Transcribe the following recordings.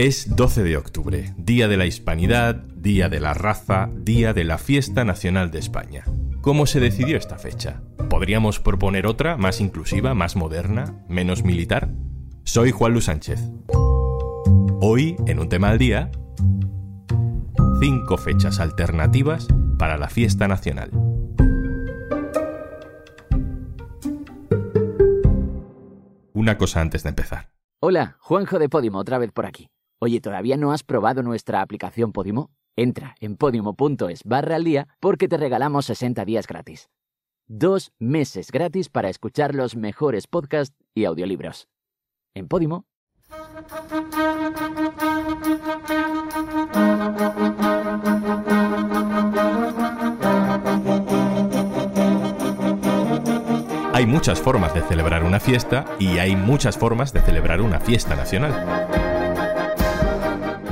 Es 12 de octubre, Día de la Hispanidad, Día de la Raza, Día de la Fiesta Nacional de España. ¿Cómo se decidió esta fecha? ¿Podríamos proponer otra, más inclusiva, más moderna, menos militar? Soy Juan Luis Sánchez. Hoy, en un tema al día, cinco fechas alternativas para la fiesta nacional. Una cosa antes de empezar. Hola, Juanjo de Podimo, otra vez por aquí. Oye, ¿todavía no has probado nuestra aplicación Podimo? Entra en podimo.es barra al día porque te regalamos 60 días gratis. Dos meses gratis para escuchar los mejores podcasts y audiolibros. En Podimo. Hay muchas formas de celebrar una fiesta y hay muchas formas de celebrar una fiesta nacional.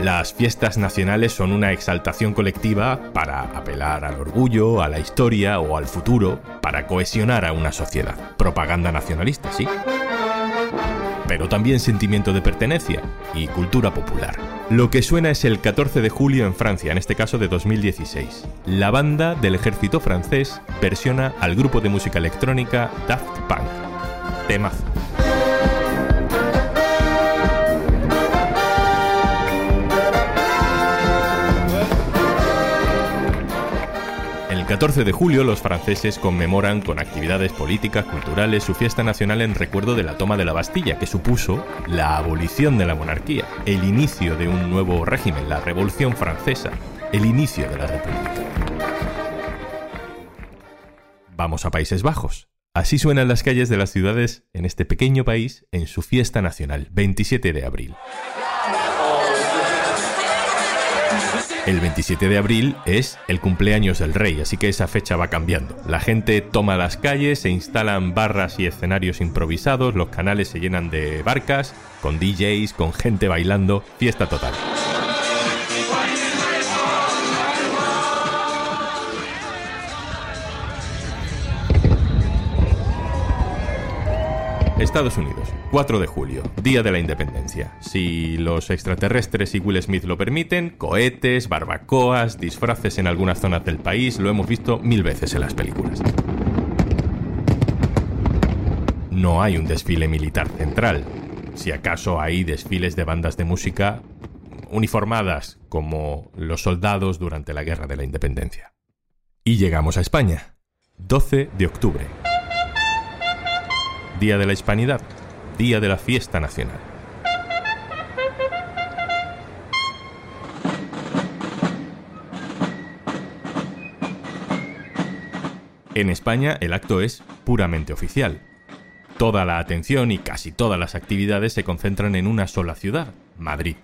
Las fiestas nacionales son una exaltación colectiva para apelar al orgullo, a la historia o al futuro, para cohesionar a una sociedad. Propaganda nacionalista, sí. Pero también sentimiento de pertenencia y cultura popular. Lo que suena es el 14 de julio en Francia, en este caso de 2016. La banda del ejército francés versiona al grupo de música electrónica Daft Punk. Temazo. 14 de julio los franceses conmemoran con actividades políticas, culturales, su fiesta nacional en recuerdo de la toma de la Bastilla, que supuso la abolición de la monarquía, el inicio de un nuevo régimen, la Revolución Francesa, el inicio de la República. Vamos a Países Bajos. Así suenan las calles de las ciudades en este pequeño país en su fiesta nacional, 27 de abril. El 27 de abril es el cumpleaños del rey, así que esa fecha va cambiando. La gente toma las calles, se instalan barras y escenarios improvisados, los canales se llenan de barcas, con DJs, con gente bailando, fiesta total. Estados Unidos, 4 de julio, Día de la Independencia. Si los extraterrestres y Will Smith lo permiten, cohetes, barbacoas, disfraces en algunas zonas del país, lo hemos visto mil veces en las películas. No hay un desfile militar central. Si acaso hay desfiles de bandas de música uniformadas como los soldados durante la Guerra de la Independencia. Y llegamos a España, 12 de octubre. Día de la Hispanidad, Día de la Fiesta Nacional. En España el acto es puramente oficial. Toda la atención y casi todas las actividades se concentran en una sola ciudad, Madrid.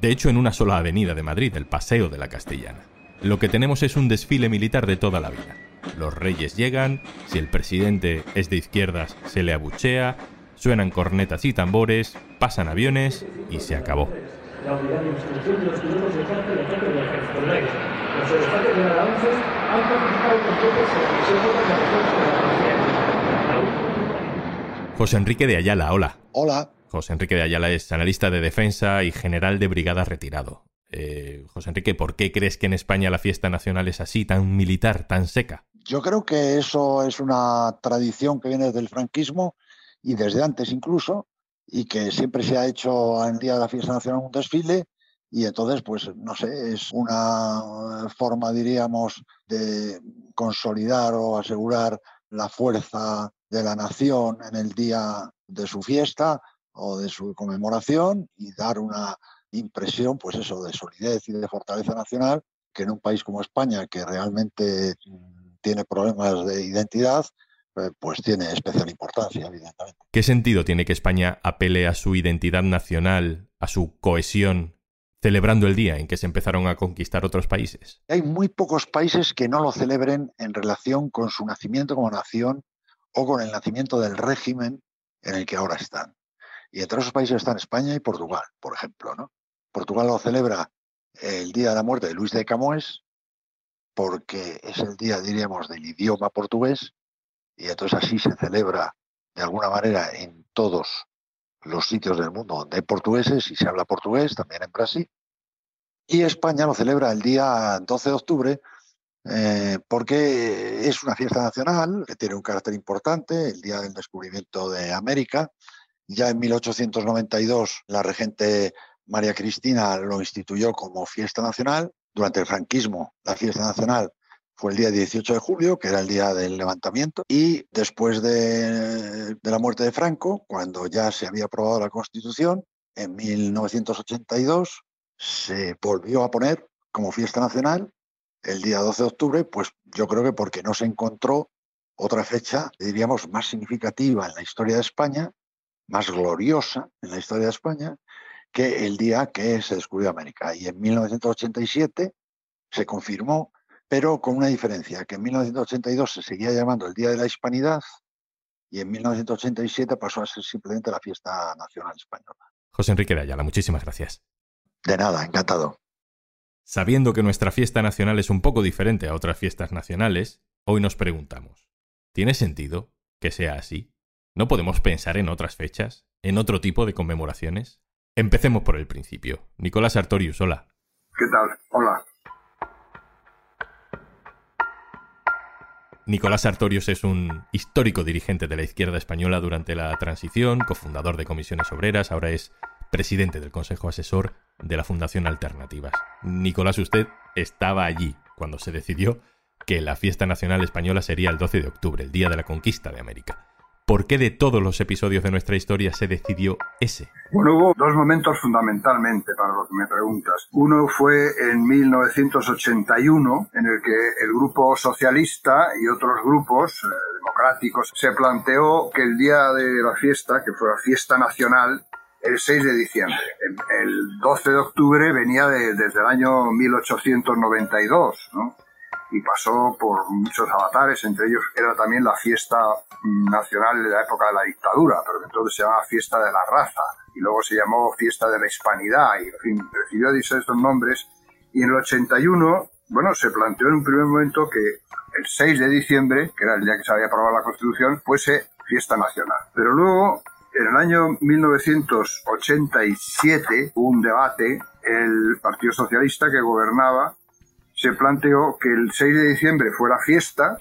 De hecho, en una sola avenida de Madrid, el Paseo de la Castellana. Lo que tenemos es un desfile militar de toda la vida. Los reyes llegan, si el presidente es de izquierdas se le abuchea, suenan cornetas y tambores, pasan aviones y se acabó. La unidad de instrucción de los pilotos de caza y ataque del ejército del aire. Los aerostatos de la ANSES han participado con tropas en la misión contra la defensa de la policía. La última José Enrique de Ayala, hola. Hola. José Enrique de Ayala es analista de defensa y general de brigada retirado. Eh, José Enrique, ¿por qué crees que en España la fiesta nacional es así, tan militar, tan seca? Yo creo que eso es una tradición que viene desde el franquismo y desde antes incluso, y que siempre se ha hecho en el Día de la Fiesta Nacional un desfile, y entonces, pues, no sé, es una forma, diríamos, de consolidar o asegurar la fuerza de la nación en el día de su fiesta o de su conmemoración y dar una impresión, pues eso, de solidez y de fortaleza nacional, que en un país como España, que realmente tiene problemas de identidad, eh, pues tiene especial importancia, evidentemente. ¿Qué sentido tiene que España apele a su identidad nacional, a su cohesión, celebrando el día en que se empezaron a conquistar otros países? Hay muy pocos países que no lo celebren en relación con su nacimiento como nación o con el nacimiento del régimen en el que ahora están. Y entre esos países están España y Portugal, por ejemplo. ¿no? Portugal lo celebra el día de la muerte de Luis de Camões, porque es el día, diríamos, del idioma portugués, y entonces así se celebra de alguna manera en todos los sitios del mundo donde hay portugueses y se habla portugués, también en Brasil. Y España lo celebra el día 12 de octubre eh, porque es una fiesta nacional que tiene un carácter importante, el día del descubrimiento de América. Ya en 1892 la regente María Cristina lo instituyó como fiesta nacional. Durante el franquismo la fiesta nacional fue el día 18 de julio, que era el día del levantamiento, y después de, la muerte de Franco, cuando ya se había aprobado la Constitución, en 1982 se volvió a poner como fiesta nacional. El día 12 de octubre, pues yo creo que porque no se encontró otra fecha, diríamos, más significativa en la historia de España, más gloriosa en la historia de España, que el día que se descubrió América. Y en 1987 se confirmó, pero con una diferencia, que en 1982 se seguía llamando el Día de la Hispanidad y en 1987 pasó a ser simplemente la fiesta nacional española. José Enrique de Ayala, muchísimas gracias. De nada, encantado. Sabiendo que nuestra fiesta nacional es un poco diferente a otras fiestas nacionales, hoy nos preguntamos, ¿tiene sentido que sea así? ¿No podemos pensar en otras fechas? ¿En otro tipo de conmemoraciones? Empecemos por el principio. Nicolás Artorius, hola. ¿Qué tal? Hola. Nicolás Artorius es un histórico dirigente de la izquierda española durante la transición, cofundador de comisiones obreras, ahora es presidente del Consejo Asesor de la Fundación Alternativas. Nicolás, usted estaba allí cuando se decidió que la fiesta nacional española sería el 12 de octubre, el día de la conquista de América. ¿Por qué de todos los episodios de nuestra historia se decidió ese? Bueno, hubo dos momentos fundamentalmente para lo que me preguntas. Uno fue en 1981, en el que el grupo socialista y otros grupos eh, democráticos se planteó que el día de la fiesta, que fue la fiesta nacional, el 6 de diciembre. El 12 de octubre venía desde el año 1892, ¿no? Y pasó por muchos avatares, entre ellos era también la fiesta nacional de la época de la dictadura, pero entonces se llamaba fiesta de la raza, y luego se llamó fiesta de la hispanidad, y en fin, recibió estos nombres. Y en el 81, bueno, se planteó en un primer momento que el 6 de diciembre, que era el día que se había aprobado la Constitución, fuese fiesta nacional. Pero luego en el año 1987 hubo un debate, el Partido Socialista que gobernaba se planteó que el 6 de diciembre fuera fiesta,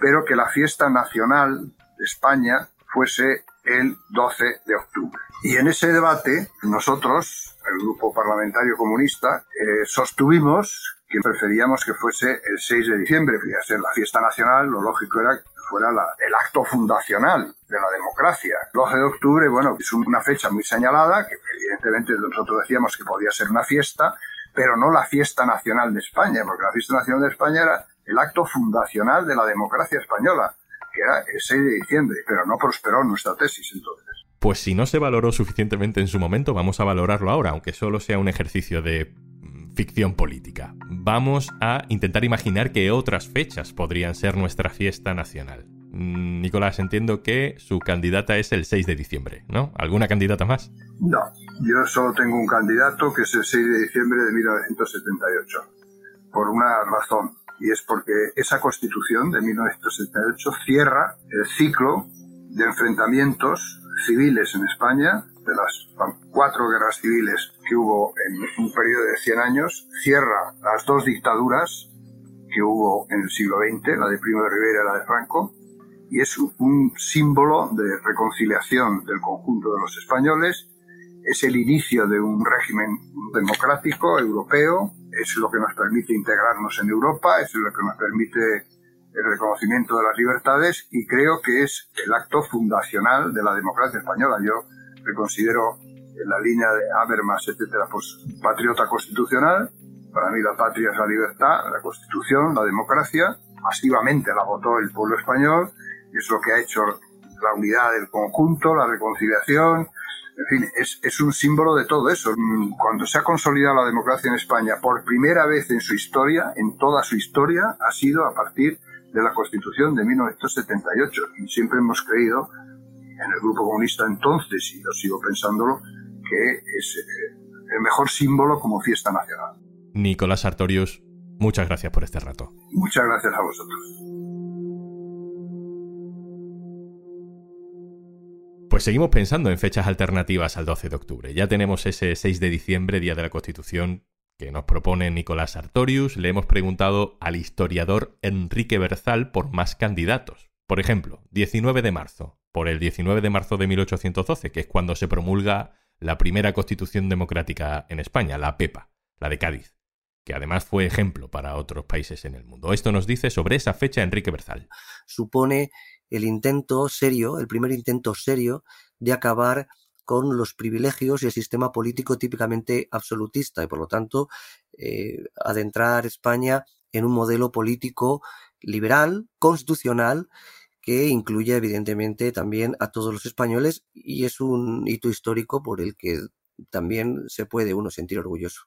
pero que la fiesta nacional de España fuese el 12 de octubre. Y en ese debate nosotros, el Grupo Parlamentario Comunista, eh, sostuvimos que preferíamos que fuese el 6 de diciembre, que ser la fiesta nacional, lo lógico era que fuera el acto fundacional de la democracia. El 12 de octubre, bueno, es una fecha muy señalada, que evidentemente nosotros decíamos que podía ser una fiesta, pero no la fiesta nacional de España, porque la fiesta nacional de España era el acto fundacional de la democracia española, que era el 6 de diciembre, pero no prosperó nuestra tesis entonces. Pues si no se valoró suficientemente en su momento, vamos a valorarlo ahora, aunque solo sea un ejercicio de mm, ficción política. Vamos a intentar imaginar que otras fechas podrían ser nuestra fiesta nacional. Mm, Nicolás, entiendo que su candidata es el 6 de diciembre, ¿no? ¿Alguna candidata más? No, yo solo tengo un candidato que es el 6 de diciembre de 1978, por una razón, y es porque esa constitución de 1978 cierra el ciclo de enfrentamientos civiles en España, de las cuatro guerras civiles que hubo en un periodo de 100 años, cierra las dos dictaduras que hubo en el siglo XX, la de Primo de Rivera y la de Franco, y es un símbolo de reconciliación del conjunto de los españoles, es el inicio de un régimen democrático europeo, es lo que nos permite integrarnos en Europa, es lo que nos permite el reconocimiento de las libertades y creo que es el acto fundacional de la democracia española. Yo me considero en la línea de Habermas, etcétera, pues patriota constitucional. Para mí la patria es la libertad, la constitución, la democracia. Masivamente la votó el pueblo español es lo que ha hecho la unidad del conjunto, la reconciliación, en fin, es, es, un símbolo de todo eso. Cuando se ha consolidado la democracia en España por primera vez en su historia, en toda su historia, ha sido a partir de la Constitución de 1978. Y siempre hemos creído, en el Grupo Comunista entonces, y yo sigo pensándolo, que es eh, el mejor símbolo como fiesta nacional. Nicolás Artorius, muchas gracias por este rato. Muchas gracias a vosotros. Pues seguimos pensando en fechas alternativas al 12 de octubre. Ya tenemos ese 6 de diciembre, Día de la Constitución, que nos propone Nicolás Sartorius. Le hemos preguntado al historiador Enrique Berzal por más candidatos. Por ejemplo, 19 de marzo, por el 19 de marzo de 1812, que es cuando se promulga la primera constitución democrática en España, la PEPA, la de Cádiz, que además fue ejemplo para otros países en el mundo. Esto nos dice sobre esa fecha Enrique Berzal. Supone el intento serio, el primer intento serio de acabar con los privilegios y el sistema político típicamente absolutista y por lo tanto eh, adentrar España en un modelo político liberal, constitucional, que incluye evidentemente también a todos los españoles y es un hito histórico por el que también se puede uno sentir orgulloso.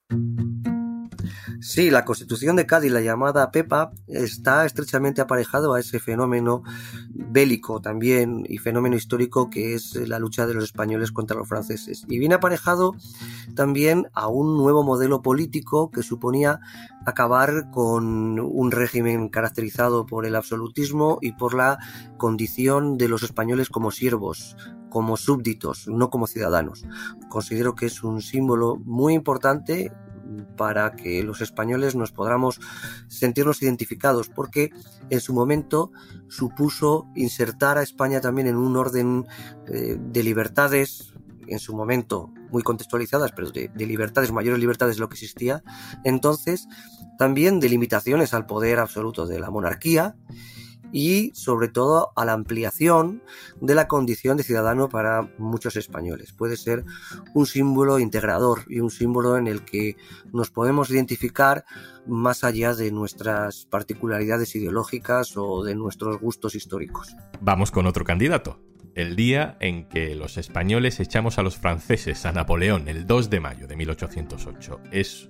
Sí, la Constitución de Cádiz, la llamada PEPA, está estrechamente aparejado a ese fenómeno bélico también y fenómeno histórico que es la lucha de los españoles contra los franceses. Y viene aparejado también a un nuevo modelo político que suponía acabar con un régimen caracterizado por el absolutismo y por la condición de los españoles como siervos, como súbditos, no como ciudadanos. Considero que es un símbolo muy importante para que los españoles nos podamos sentirnos identificados, porque en su momento supuso insertar a España también en un orden eh, de libertades, en su momento muy contextualizadas, pero de, de, libertades, mayores libertades de lo que existía, entonces también de limitaciones al poder absoluto de la monarquía y sobre todo a la ampliación de la condición de ciudadano para muchos españoles. Puede ser un símbolo integrador y un símbolo en el que nos podemos identificar más allá de nuestras particularidades ideológicas o de nuestros gustos históricos. Vamos con otro candidato. El día en que los españoles echamos a los franceses a Napoleón, el 2 de mayo de 1808. Es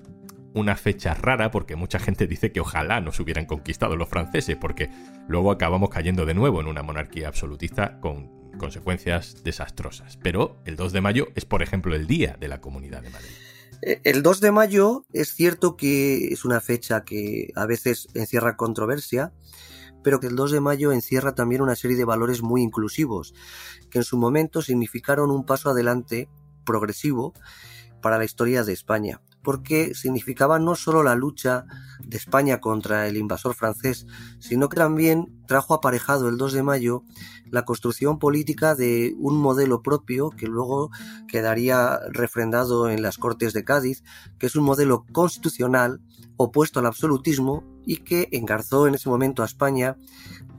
una fecha rara porque mucha gente dice que ojalá nos hubieran conquistado los franceses porque luego acabamos cayendo de nuevo en una monarquía absolutista con consecuencias desastrosas. Pero el 2 de mayo es, por ejemplo, el Día de la Comunidad de Madrid. Eh, el 2 de mayo es cierto que es una fecha que a veces encierra controversia, pero que el 2 de mayo encierra también una serie de valores muy inclusivos, que en su momento significaron un paso adelante progresivo para la historia de España porque significaba no solo la lucha de España contra el invasor francés, sino que también trajo aparejado el 2 de mayo la construcción política de un modelo propio que luego quedaría refrendado en las Cortes de Cádiz, que es un modelo constitucional opuesto al absolutismo y que engarzó en ese momento a España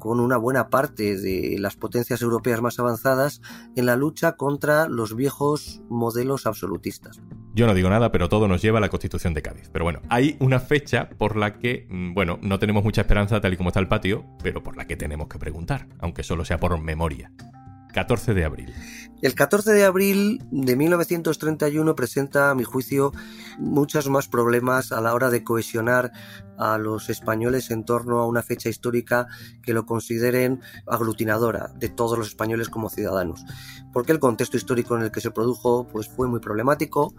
con una buena parte de las potencias europeas más avanzadas en la lucha contra los viejos modelos absolutistas. Yo no digo nada, pero todo nos lleva a la Constitución de Cádiz. Pero bueno, hay una fecha por la que, mm, bueno, no tenemos mucha esperanza tal y como está el patio, pero por la que tenemos que preguntar, aunque solo sea por memoria. 14 de abril. El 14 de abril de 1931 presenta, a mi juicio, muchos más problemas a la hora de cohesionar a los españoles en torno a una fecha histórica que lo consideren aglutinadora de todos los españoles como ciudadanos. Porque el contexto histórico en el que se produjo pues, fue muy problemático,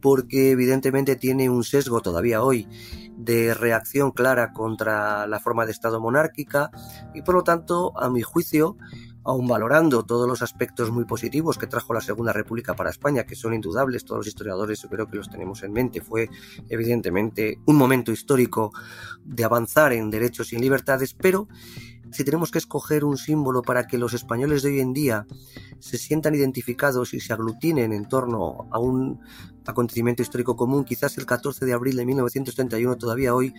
porque evidentemente tiene un sesgo todavía hoy de reacción clara contra la forma de Estado monárquica y por lo tanto, a mi juicio, aun valorando todos los aspectos muy positivos que trajo la Segunda República para España, que son indudables, todos los historiadores yo creo que los tenemos en mente, fue evidentemente un momento histórico de avanzar en derechos y en libertades, pero si tenemos que escoger un símbolo para que los españoles de hoy en día se sientan identificados y se aglutinen en torno a un acontecimiento histórico común, quizás el 14 de abril de 1931 todavía hoy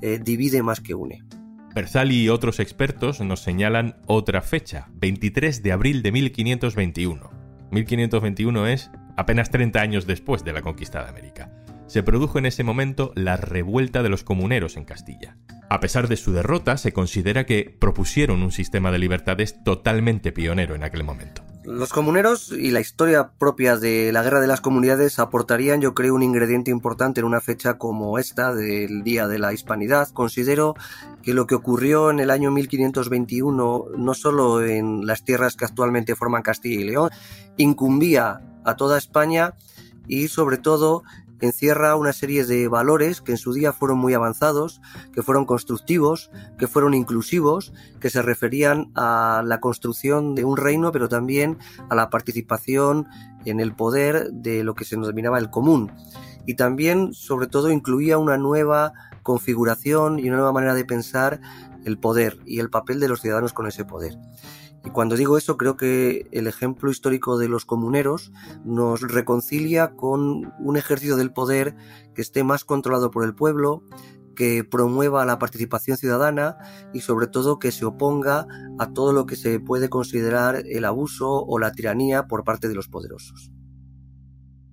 eh, divide más que une. Berzal y otros expertos nos señalan otra fecha, 23 de abril de 1521. 1521 es apenas 30 años después de la conquista de América. Se produjo en ese momento la revuelta de los comuneros en Castilla. A pesar de su derrota, se considera que propusieron un sistema de libertades totalmente pionero en aquel momento. Los comuneros y la historia propia de la guerra de las comunidades aportarían, yo creo, un ingrediente importante en una fecha como esta del Día de la Hispanidad. Considero que lo que ocurrió en el año 1521, no solo en las tierras que actualmente forman Castilla y León, incumbía a toda España y sobre todo encierra una serie de valores que en su día fueron muy avanzados, que fueron constructivos, que fueron inclusivos, que se referían a la construcción de un reino, pero también a la participación en el poder de lo que se denominaba el común. Y también, sobre todo, incluía una nueva configuración y una nueva manera de pensar el poder y el papel de los ciudadanos con ese poder. Y cuando digo eso, creo que el ejemplo histórico de los comuneros nos reconcilia con un ejercicio del poder que esté más controlado por el pueblo, que promueva la participación ciudadana y sobre todo que se oponga a todo lo que se puede considerar el abuso o la tiranía por parte de los poderosos.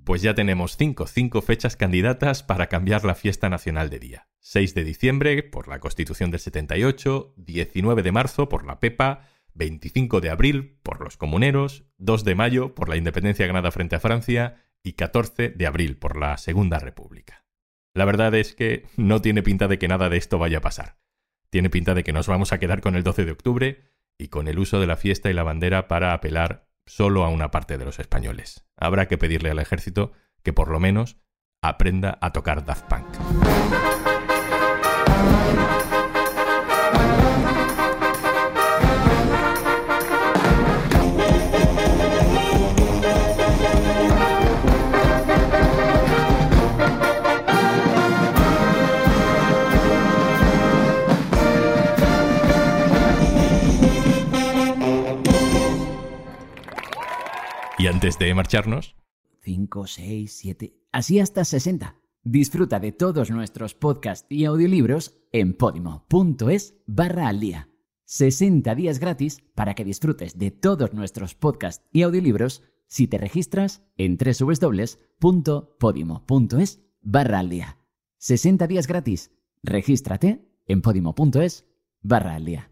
Pues ya tenemos cinco, cinco fechas candidatas para cambiar la fiesta nacional de día. 6 de diciembre por la Constitución del 78, 19 de marzo por la PEPA, 25 de abril por los comuneros, 2 de mayo por la independencia ganada frente a Francia y 14 de abril por la Segunda República. La verdad es que no tiene pinta de que nada de esto vaya a pasar. Tiene pinta de que nos vamos a quedar con el 12 de octubre y con el uso de la fiesta y la bandera para apelar solo a una parte de los españoles. Habrá que pedirle al ejército que por lo menos aprenda a tocar Daft Punk. Antes de marcharnos... 5, 6, 7... Así hasta 60. Disfruta de todos nuestros podcasts y audiolibros en podimo.es barra al día. 60 días gratis para que disfrutes de todos nuestros podcasts y audiolibros si te registras en www.podimo.es barra al día. 60 días gratis. Regístrate en podimo.es barra al día.